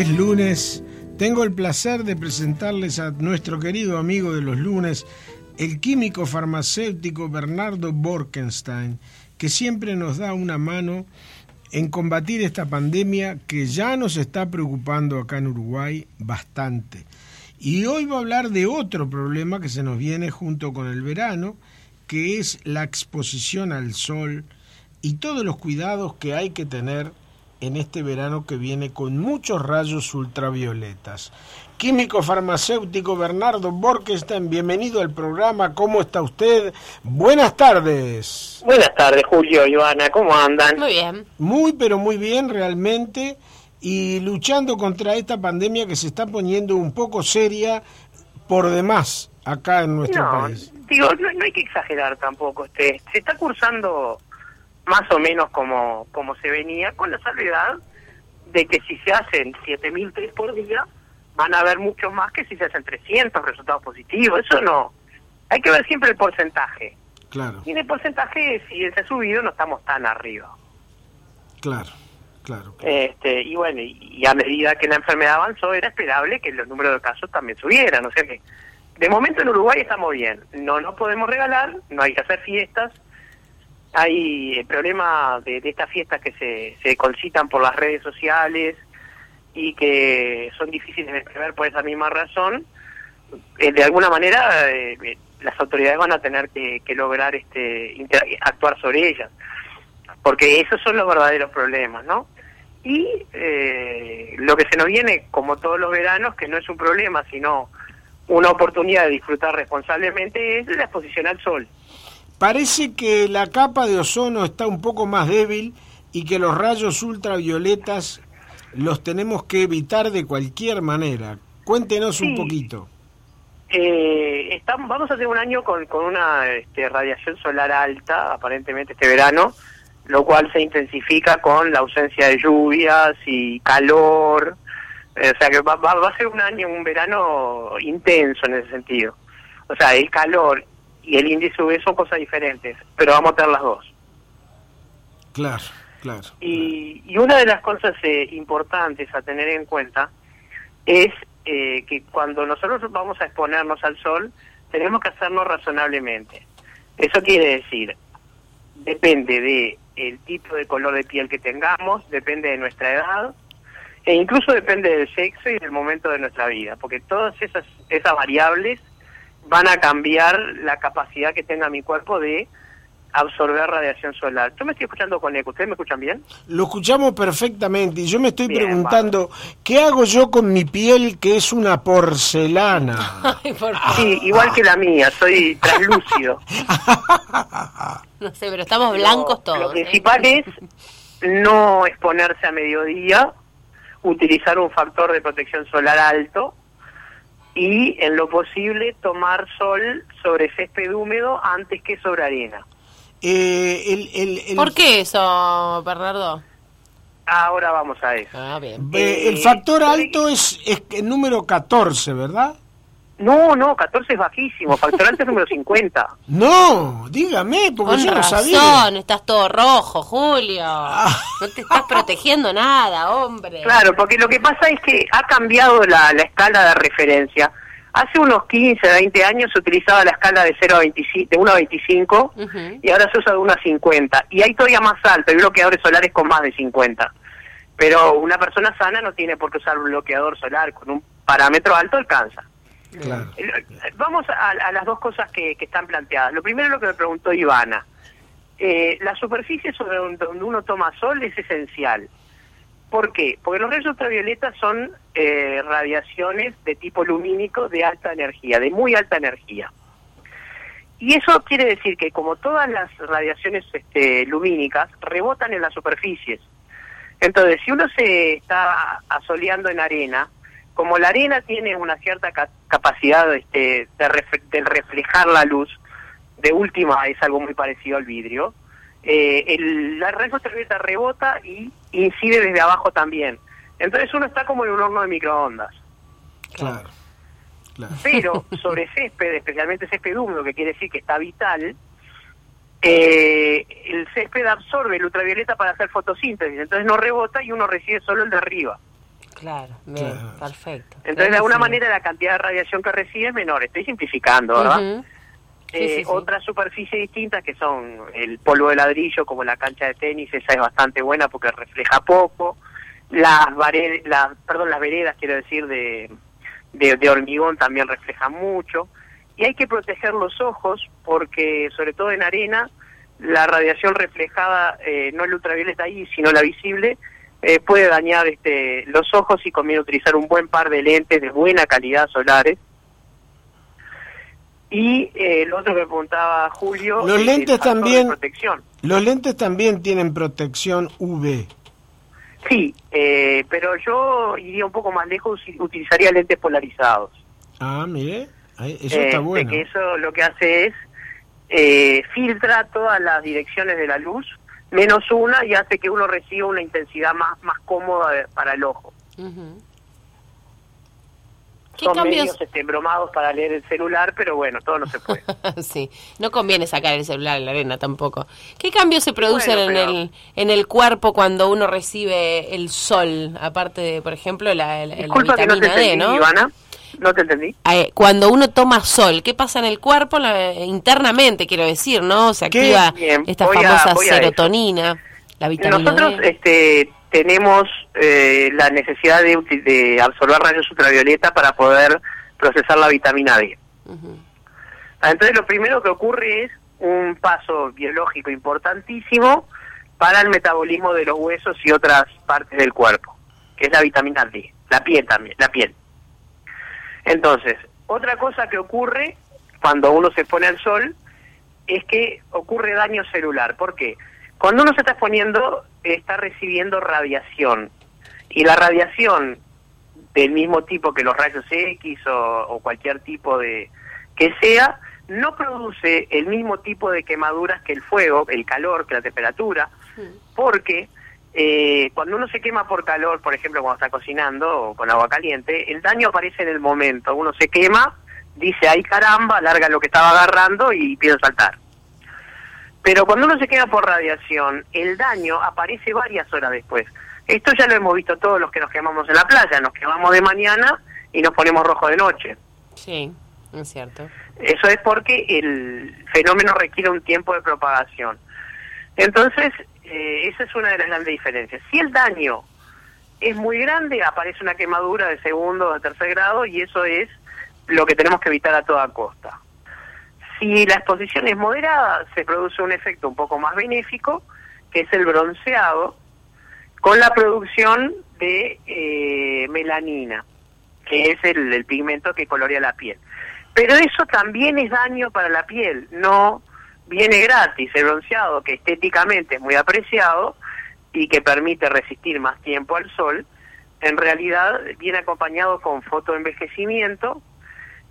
es lunes, tengo el placer de presentarles a nuestro querido amigo de los lunes, el químico farmacéutico Bernardo Borkenstein, que siempre nos da una mano en combatir esta pandemia que ya nos está preocupando acá en Uruguay bastante. Y hoy va a hablar de otro problema que se nos viene junto con el verano, que es la exposición al sol y todos los cuidados que hay que tener en este verano que viene con muchos rayos ultravioletas. Químico farmacéutico Bernardo Borkenstein, bienvenido al programa. ¿Cómo está usted? Buenas tardes. Buenas tardes, Julio, Ivana, ¿cómo andan? Muy bien. Muy, pero muy bien realmente. Y luchando contra esta pandemia que se está poniendo un poco seria por demás acá en nuestro no, país. Digo, no, no hay que exagerar tampoco. Este, se está cursando más o menos como, como se venía, con la salvedad de que si se hacen 7.000 test por día, van a haber muchos más que si se hacen 300 resultados positivos. Eso no. Hay que ver siempre el porcentaje. Claro, Y en el porcentaje, si se ha subido, no estamos tan arriba. claro, claro. claro. Este, y bueno, y, a medida que la enfermedad avanzó, era esperable que los números de casos también subieran. O sea que, de momento en Uruguay estamos bien. No nos podemos regalar, no hay que hacer fiestas. Hay el problema de, de estas fiestas que se, se concitan por las redes sociales y que son difíciles de prever por esa misma razón. Eh, de alguna manera, eh, eh, las autoridades van a tener que, lograr este inter- actuar sobre ellas porque esos son los verdaderos problemas, ¿no? Y eh, lo que se nos viene, como todos los veranos, que no es un problema, sino una oportunidad de disfrutar responsablemente, es la exposición al sol. Parece que la capa de ozono está un poco más débil y que los rayos ultravioletas los tenemos que evitar de cualquier manera. Cuéntenos un poquito. Eh, estamos, vamos a tener un año con, con una este, radiación solar alta, aparentemente este verano, lo cual se intensifica con la ausencia de lluvias y calor. Eh, o sea que va, va, va a ser un año, un verano intenso en ese sentido. O sea, el calor y el índice UV son cosas diferentes, pero vamos a tener las dos. Claro, claro. Y, y una de las cosas eh, importantes a tener en cuenta es eh, que cuando nosotros vamos a exponernos al sol, tenemos que hacerlo razonablemente. Eso quiere decir, depende de el tipo de color de piel que tengamos, depende de nuestra edad, e incluso depende del sexo y del momento de nuestra vida, porque todas esas, esas variables van a cambiar la capacidad que tenga mi cuerpo de absorber radiación solar. Yo me estoy escuchando con eco, ¿ustedes me escuchan bien? Lo escuchamos perfectamente y yo me estoy Bien, preguntando, ¿qué hago yo con mi piel que es una porcelana? Ay, por favor. Sí, igual que la mía, soy translúcido. No sé, pero estamos blancos Lo- todos. Lo ¿eh? principal es no exponerse a mediodía, utilizar un factor de protección solar alto y, en lo posible, tomar sol sobre césped húmedo antes que sobre arena. Eh, el, el- el- ¿Por qué eso, Bernardo? Ahora vamos a eso. Ah, bien. eh, el Eh, factor alto es, es el número 14, ¿verdad? No, no, 14 es bajísimo, factor alto es número 50. No, dígame, porque Con yo no razón, sabía. estás todo rojo, Julio. No te estás protegiendo nada, hombre. Claro, porque lo que pasa es que ha cambiado la, la escala de referencia. Hace unos 15, 20 años se utilizaba la escala de 0 a 25, de 1 a 25 Ujú. y ahora se usa de 1 a 50. Y hay todavía más alto, hay bloqueadores solares con más de 50. Pero una persona sana no tiene por qué usar un bloqueador solar, con un parámetro alto alcanza. Claro. El- Vamos a, a las dos cosas que, están planteadas. Lo primero es lo que me preguntó Ivana. Eh, la superficie sobre donde uno toma sol es esencial. ¿Por qué? Porque los rayos ultravioletas son eh, radiaciones de tipo lumínico de alta energía, de muy alta energía. Y eso quiere decir que como todas las radiaciones este, lumínicas, rebotan en las superficies. Entonces, si uno se está asoleando en arena, como la arena tiene una cierta ca- capacidad este, de, ref- de reflejar la luz, de última es algo muy parecido al vidrio, eh, el, la red ultravioleta rebota y incide desde abajo también. Entonces uno está como en un horno de microondas. Claro. claro. Pero sobre césped, especialmente césped húmedo, que quiere decir que está vital, eh, el césped absorbe el ultravioleta para hacer fotosíntesis, entonces no rebota y uno recibe solo el de arriba. Claro, bien, perfecto. Entonces, de alguna manera, la cantidad de radiación que recibe es menor. Estoy simplificando, ¿verdad? Eh, Otras superficies distintas que son el polvo de ladrillo, como la cancha de tenis, esa es bastante buena porque refleja poco. Las, las, perdón, las veredas, quiero decir, de, de, hormigón también reflejan mucho. Y hay que proteger los ojos porque, sobre todo en arena, la radiación reflejada, eh, no el ultravioleta ahí, sino la visible, eh, puede dañar este, los ojos y conviene utilizar un buen par de lentes de buena calidad solares y eh, el otro que preguntaba Julio, los lentes también, los lentes también tienen protección UV. Sí, eh, pero yo iría un poco más lejos y utilizaría lentes polarizados. Ah, mire, eso está bueno. Que eso lo que hace es eh, filtra todas las direcciones de la luz, menos una, y hace que uno reciba una intensidad más, más cómoda para el ojo. ¿Qué son cambios? medios este, bromados para leer el celular, pero bueno, todo no se puede. sí, no conviene sacar el celular en la arena tampoco. ¿Qué cambios se producen en, el, en el cuerpo cuando uno recibe el sol? Aparte de, por ejemplo, la, la, vitamina D, ¿no? Ivana. No te entendí. Cuando uno toma sol, ¿qué pasa en el cuerpo internamente, quiero decir, no? Se activa esta famosa serotonina, la vitamina Nosotros, este tenemos eh, la necesidad de, de, absorber rayos ultravioleta para poder procesar la vitamina D. Ah, entonces lo primero que ocurre es un paso biológico importantísimo para el metabolismo de los huesos y otras partes del cuerpo, que es la vitamina D, la piel también, la piel. Entonces, otra cosa que ocurre cuando uno se pone al sol es que ocurre daño celular. ¿Por qué? Cuando uno se está exponiendo, está recibiendo radiación. Y la radiación del mismo tipo que los rayos X o, cualquier tipo de que sea, no produce el mismo tipo de quemaduras que el fuego, el calor, que la temperatura, porque eh, cuando uno se quema por calor, por ejemplo, cuando está cocinando o con agua caliente, el daño aparece en el momento. Uno se quema, dice, ay caramba, larga lo que estaba agarrando y empieza a saltar. Pero cuando uno se queda por radiación, el daño aparece varias horas después. Esto ya lo hemos visto todos los que nos quemamos en la playa, nos quemamos de mañana y nos ponemos rojo de noche. Sí, es cierto. Eso es porque el fenómeno requiere un tiempo de propagación. Entonces, eh, esa es una de las grandes diferencias. Si el daño es muy grande, aparece una quemadura de segundo o de tercer grado y eso es lo que tenemos que evitar a toda costa. Si la exposición es moderada, se produce un efecto un poco más benéfico, que es el bronceado, con la producción de eh, melanina, que es el, pigmento que colorea la piel. Pero eso también es daño para la piel, no viene gratis el bronceado, que estéticamente es muy apreciado y que permite resistir más tiempo al sol, en realidad viene acompañado con fotoenvejecimiento,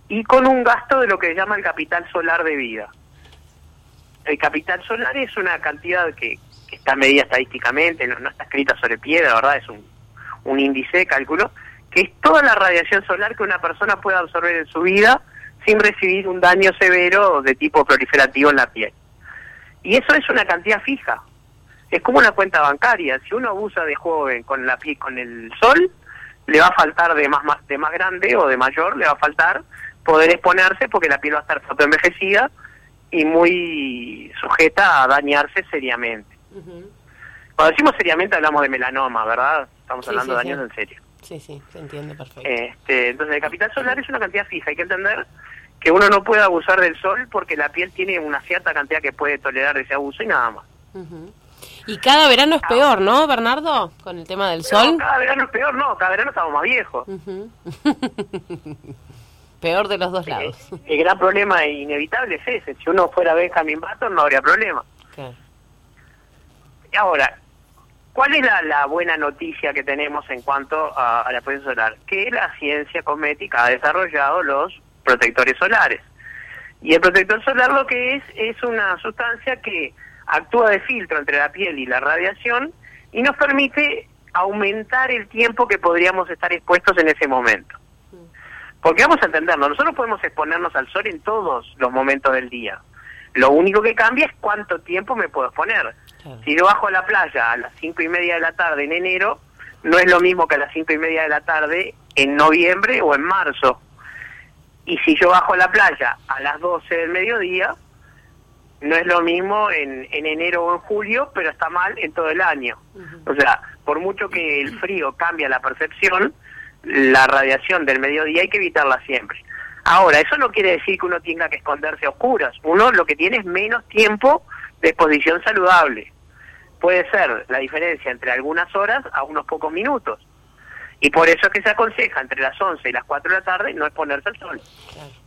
y con un gasto de lo que se llama el capital solar de vida. El capital solar es una cantidad que, está medida estadísticamente, no, está escrita sobre piedra, ¿verdad? Es un, un índice de cálculo, que es toda la radiación solar que una persona puede absorber en su vida sin recibir un daño severo de tipo proliferativo en la piel. Y eso es una cantidad fija. Es como una cuenta bancaria. Si uno abusa de joven con la piel, con el sol, le va a faltar de más, más de más grande o de mayor, le va a faltar poder exponerse porque la piel va a estar fotoenvejecida y muy sujeta a dañarse seriamente. Cuando decimos seriamente hablamos de melanoma, ¿verdad? Estamos hablando de daños en serio. Sí, sí, se entiende perfecto. Este, entonces, el capital solar es una cantidad fija. Hay que entender que uno no puede abusar del sol porque la piel tiene una cierta cantidad que puede tolerar ese abuso y nada más. Y cada verano es peor, ¿no, Bernardo? Con el tema del sol. cada verano es peor, no, cada verano estamos más viejos. Peor de los dos lados. El, gran problema inevitable es ese. Si uno fuera Benjamin Button no habría problema. Y ahora, ¿cuál es la, buena noticia que tenemos en cuanto a, la exposición solar? Que la ciencia cosmética ha desarrollado los protectores solares. Y el protector solar lo que es es una sustancia que actúa de filtro entre la piel y la radiación y nos permite aumentar el tiempo que podríamos estar expuestos en ese momento. Porque vamos a entenderlo, nosotros podemos exponernos al sol en todos los momentos del día. Lo único que cambia es cuánto tiempo me puedo exponer. Si yo bajo a la playa a las cinco y media de la tarde en enero, no es lo mismo que a las cinco y media de la tarde en noviembre o en marzo. Y si yo bajo a la playa a las 12 del mediodía, no es lo mismo en, en enero o en julio, pero está mal en todo el año. O sea, por mucho que el frío cambie la percepción, la radiación del mediodía hay que evitarla siempre. Ahora, eso no quiere decir que uno tenga que esconderse a oscuras. Uno lo que tiene es menos tiempo de exposición saludable. Puede ser la diferencia entre algunas horas a unos pocos minutos. Y por eso es que se aconseja entre las 11 y las 4 de la tarde no exponerse al sol.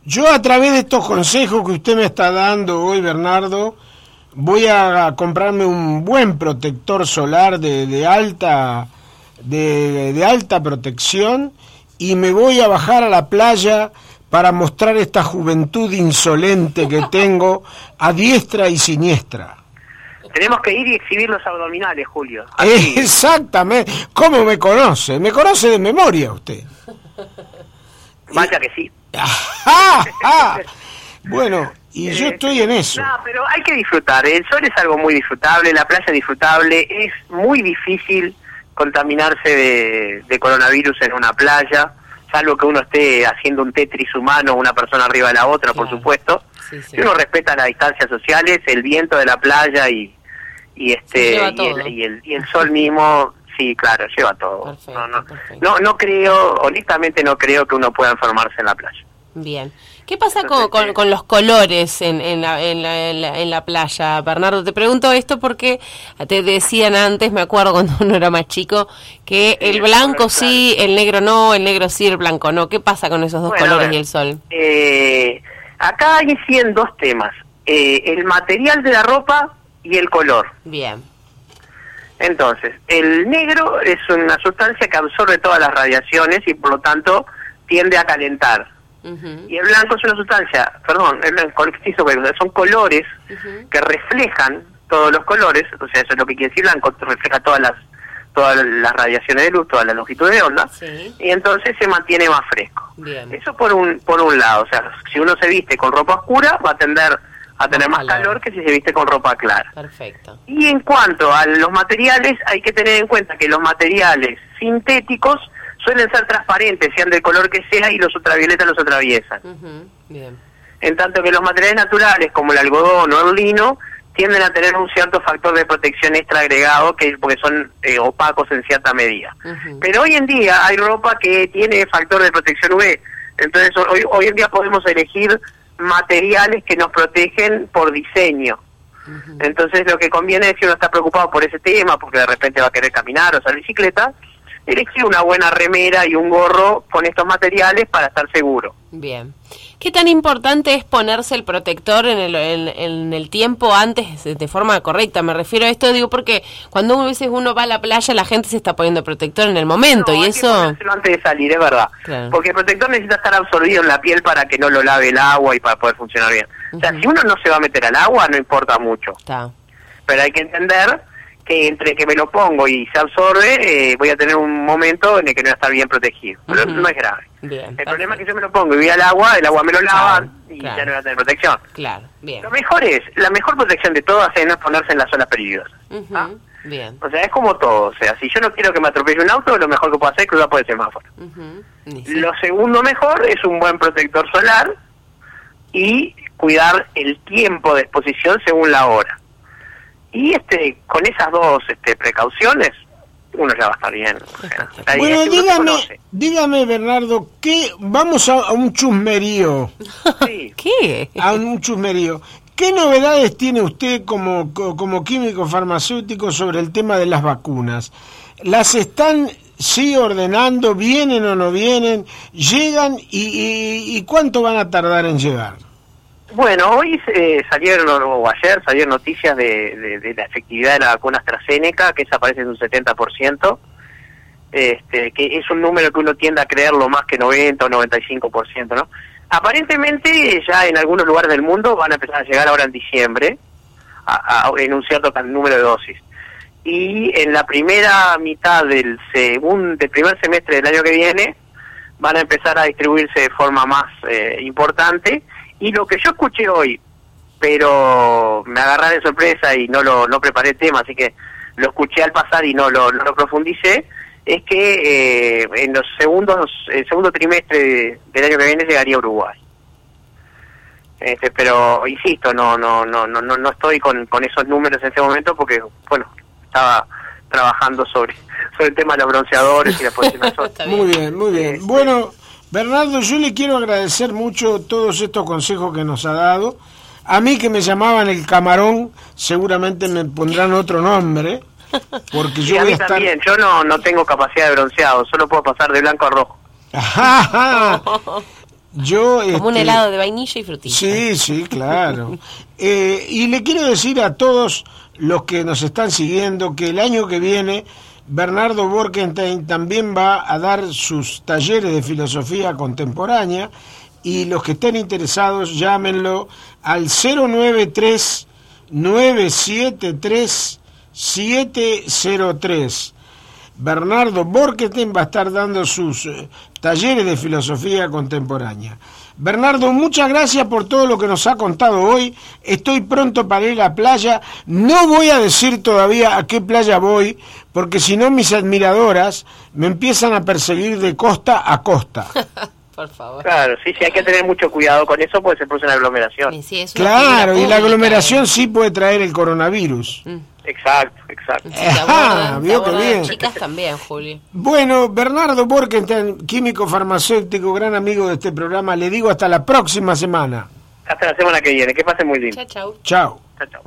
Yo a través de estos consejos que usted me está dando hoy, Bernardo, voy a comprarme un buen protector solar de, de alta de, de alta protección y me voy a bajar a la playa para mostrar esta juventud insolente que tengo a diestra y siniestra. Tenemos que ir y exhibir los abdominales, Julio. Así. Exactamente. ¿Cómo me conoce? Me conoce de memoria usted. Vaya que sí. Ajá, ajá. Bueno, y yo estoy en eso. No, pero hay que disfrutar. El sol es algo muy disfrutable, la playa es disfrutable. Es muy difícil contaminarse de, de coronavirus en una playa, salvo que uno esté haciendo un tetris humano, una persona arriba de la otra, por supuesto. Sí, sí. Si uno respeta las distancias sociales, el viento de la playa y, y este y el, y, el, y el sol mismo, sí, claro, lleva todo. Perfecto, no, no, perfecto. no, no creo, honestamente no creo que uno pueda enfermarse en la playa. Bien. ¿Qué pasa con, Entonces, con, con los colores en, en, la, en, la, en, la, en la playa, Bernardo? Te pregunto esto porque te decían antes, me acuerdo cuando uno era más chico, que el blanco sí, el negro no, el negro sí, el blanco no. ¿Qué pasa con esos dos Bueno, colores ver, y el sol? Eh, acá hay en dos temas, eh, el material de la ropa y el color. Bien. Entonces, el negro es una sustancia que absorbe todas las radiaciones y por lo tanto tiende a calentar. Y el blanco es una sustancia, perdón, el blanco, son colores que reflejan todos los colores, o sea, eso es lo que quiere decir blanco, refleja todas las todas las radiaciones de luz, toda la longitud de onda, Sí. y entonces se mantiene más fresco. Bien. Eso por un por un lado, o sea, si uno se viste con ropa oscura va a tender a tener Más calor que si se viste con ropa clara. Perfecto. Y en cuanto a los materiales, hay que tener en cuenta que los materiales sintéticos suelen ser transparentes, sean del color que sea, y los ultravioletas los atraviesan. Bien. En tanto que los materiales naturales, como el algodón o el lino, tienden a tener un cierto factor de protección extra agregado, que porque son eh, opacos en cierta medida. Pero hoy en día hay ropa que tiene factor de protección UV. Entonces hoy, hoy en día podemos elegir materiales que nos protegen por diseño. Entonces lo que conviene es si uno está preocupado por ese tema, porque de repente va a querer caminar o hacer bicicleta, elegir una buena remera y un gorro con estos materiales para estar seguro. Bien. ¿Qué tan importante es ponerse el protector en el, en, en el tiempo antes de, de forma correcta? Me refiero a esto, digo, porque cuando a veces uno va a la playa, la gente se está poniendo protector en el momento No, y hay eso... antes de salir, es verdad. Claro. Porque el protector necesita estar absorbido en la piel para que no lo lave el agua y para poder funcionar bien. O sea, si uno no se va a meter al agua, no importa mucho. Está. Pero hay que entender que entre que me lo pongo y se absorbe, eh, voy a tener un momento en el que no voy a estar bien protegido. Pero Ujú. no es grave. Bien. El problema es que yo me lo pongo y voy al agua, el agua me lo lava Claro, y claro. ya no voy a tener protección. Claro, bien. Lo mejor es, la mejor protección de todas es no ponerse en las zonas peligrosas. Ah. Bien. O sea, es como todo. O sea, si yo no quiero que me atropelle un auto, lo mejor que puedo hacer es cruzar por el semáforo. Sí. Lo segundo mejor es un buen protector solar y cuidar el tiempo de exposición según la hora. Y este con esas dos este, precauciones, uno ya va a estar bien. O sea, Bueno, que dígame, dígame, Bernardo, ¿qué, vamos a, a un chusmerío, Sí. ¿Qué? a un chusmerío. ¿Qué novedades tiene usted como, co- como químico farmacéutico sobre el tema de las vacunas? ¿Las están, sí, ordenando? ¿Vienen o no vienen? ¿Llegan? ¿Y, y, y cuánto van a tardar en llegar? Bueno, hoy eh, salieron, o ayer salieron noticias de, de- la efectividad de la vacuna AstraZeneca, que esa aparece en un 70%, este, que es un número que uno tiende a creerlo más que 90 o 95%, ¿no? Aparentemente ya en algunos lugares del mundo van a empezar a llegar ahora en diciembre, a- a- en un cierto número de dosis. Y en la primera mitad del, segundo, del primer semestre del año que viene, van a empezar a distribuirse de forma más eh, importante. Y lo que yo escuché hoy, pero me agarré de sorpresa y no lo no preparé el tema, así que lo escuché al pasar y no lo, no lo profundicé, es que eh, en los segundos, el segundo trimestre del año que viene llegaría a Uruguay. Este, pero insisto, no, no, no, no, no estoy con, con esos números en ese momento porque, bueno, estaba trabajando sobre, sobre el tema de los bronceadores y la posición Muy bien, muy bien. Este, bueno, Bernardo, yo le quiero agradecer mucho todos estos consejos que nos ha dado. A mí que me llamaban el camarón, seguramente me pondrán otro nombre. Porque yo a mí también, yo no, no tengo capacidad de bronceado, solo puedo pasar de blanco a rojo. Yo, Como un este, helado de vainilla y frutilla. Sí, sí, claro. Eh, y le quiero decir a todos los que nos están siguiendo que el año que viene Bernardo Borkenstein también va a dar sus talleres de filosofía contemporánea y los que estén interesados llámenlo al 093 973 703. Bernardo Borkenstein va a estar dando sus eh, talleres de filosofía contemporánea. Bernardo, muchas gracias por todo lo que nos ha contado hoy. Estoy pronto para ir a la playa. No voy a decir todavía a qué playa voy, porque si no mis admiradoras me empiezan a perseguir de costa a costa. por favor. Claro, sí, sí, hay que tener mucho cuidado con eso porque se produce una aglomeración. claro, y la aglomeración sí puede traer el coronavirus. Mm. Exacto, exacto. Ah, vio que bien. Chicas también, Juli. Bueno, Bernardo Borkenstein, químico farmacéutico, gran amigo de este programa, le digo hasta la próxima semana. Hasta la semana que viene, que pase muy bien. Chao, chao. Chao. Chao, chao.